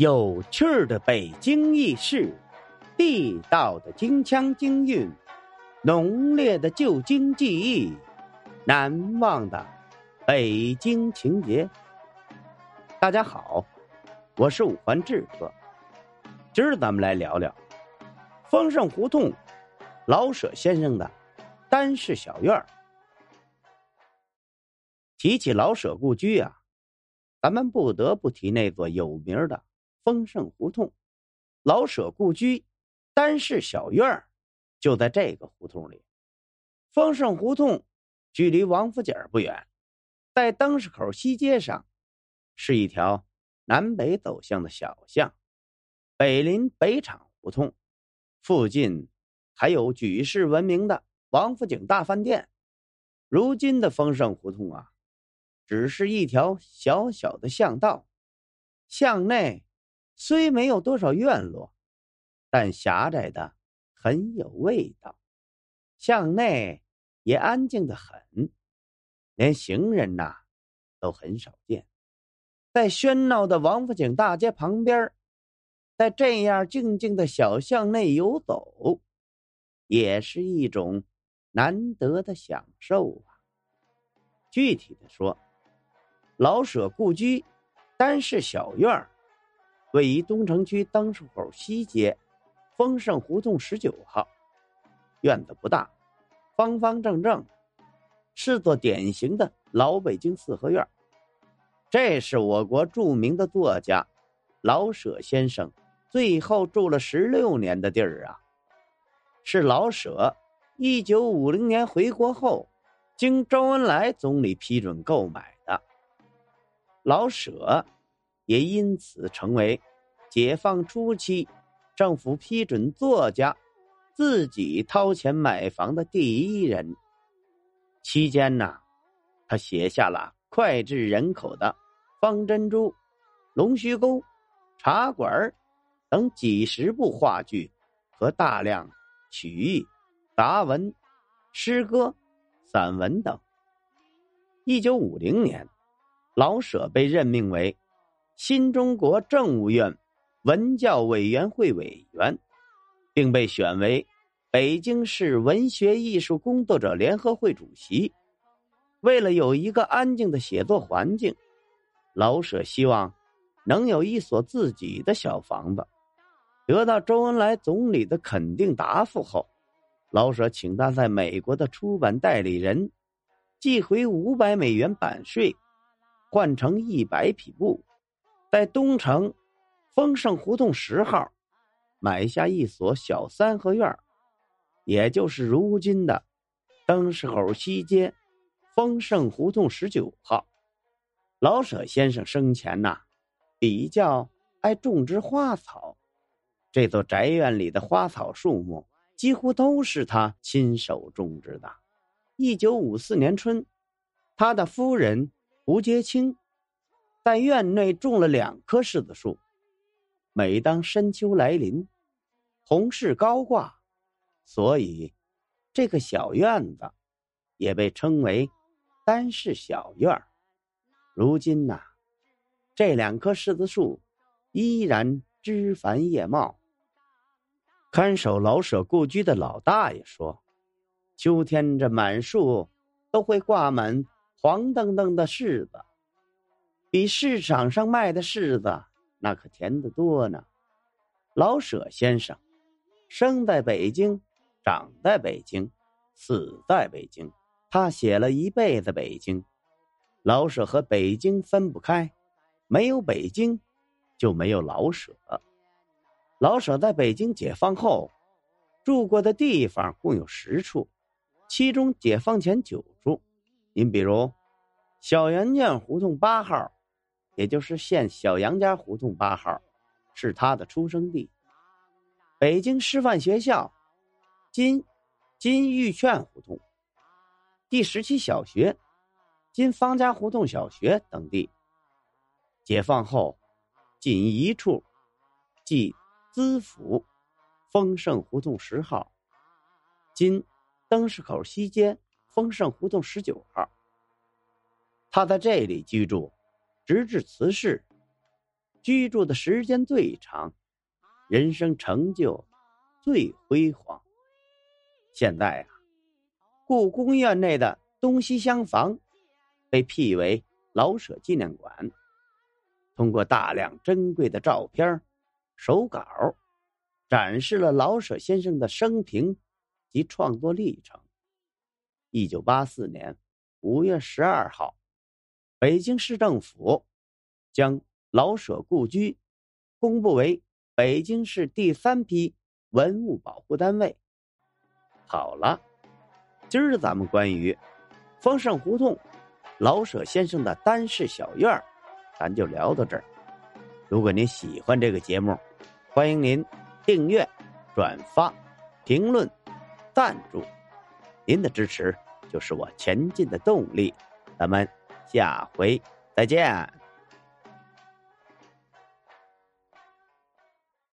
有趣的北京轶事，地道的京腔京韵，浓烈的旧京记忆，难忘的北京情节。大家好，我是五环志哥，今儿咱们来聊聊丰盛胡同老舍先生的单室小院儿。提起老舍故居啊，咱们不得不提那座有名的。丰盛胡同，老舍故居，单室小院儿就在这个胡同里。丰盛胡同距离王府井不远，在灯市口西街上，是一条南北走向的小巷，北临北厂胡同，附近还有举世闻名的王府井大饭店。如今的丰盛胡同啊，只是一条小小的巷道，巷内。虽没有多少院落，但狭窄的很有味道。巷内也安静的很，连行人呐都很少见。在喧闹的王府井大街旁边，在这样静静的小巷内游走，也是一种难得的享受啊。具体的说，老舍故居单室小院儿。位于东城区灯市口西街丰盛胡同十九号，院子不大，方方正正，是座典型的老北京四合院。这是我国著名的作家老舍先生最后住了十六年的地儿啊！是老舍一九五零年回国后，经周恩来总理批准购买的。老舍。也因此成为解放初期政府批准作家自己掏钱买房的第一人。期间呢，他写下了脍炙人口的《方珍珠》《龙须沟》《茶馆》等几十部话剧和大量曲艺、杂文、诗歌、散文等。一九五零年，老舍被任命为。新中国政务院文教委员会委员，并被选为北京市文学艺术工作者联合会主席。为了有一个安静的写作环境，老舍希望能有一所自己的小房子。得到周恩来总理的肯定答复后，老舍请他在美国的出版代理人寄回五百美元版税，换成一百匹布。在东城丰盛胡同十号买下一所小三合院也就是如今的灯市口西街丰盛胡同十九号。老舍先生生前呐，比较爱种植花草，这座宅院里的花草树木几乎都是他亲手种植的。一九五四年春，他的夫人胡洁清。在院内种了两棵柿子树，每当深秋来临，红柿高挂，所以这个小院子也被称为单室小院如今呐，这两棵柿子树依然枝繁叶茂。看守老舍故居的老大爷说：“秋天这满树都会挂满黄澄澄的柿子。”比市场上卖的柿子那可甜得多呢。老舍先生生在北京，长在北京，死在北京。他写了一辈子北京。老舍和北京分不开，没有北京，就没有老舍。老舍在北京解放后住过的地方共有十处，其中解放前九处。您比如小圆圈胡同八号。也就是现小杨家胡同八号，是他的出生地。北京师范学校，金金玉券胡同，第十七小学，今方家胡同小学等地。解放后，仅一处，即资府丰盛胡同十号，今灯市口西街丰盛胡同十九号。他在这里居住。直至辞世，居住的时间最长，人生成就最辉煌。现在啊，故宫院内的东西厢房被辟为老舍纪念馆。通过大量珍贵的照片、手稿，展示了老舍先生的生平及创作历程。一九八四年五月十二号，北京市政府将老舍故居公布为北京市第三批文物保护单位。好了，今儿咱们关于丰盛胡同老舍先生的单室小院，咱就聊到这儿。如果您喜欢这个节目，欢迎您订阅、转发、评论、赞助。您的支持就是我前进的动力，咱们下回再见。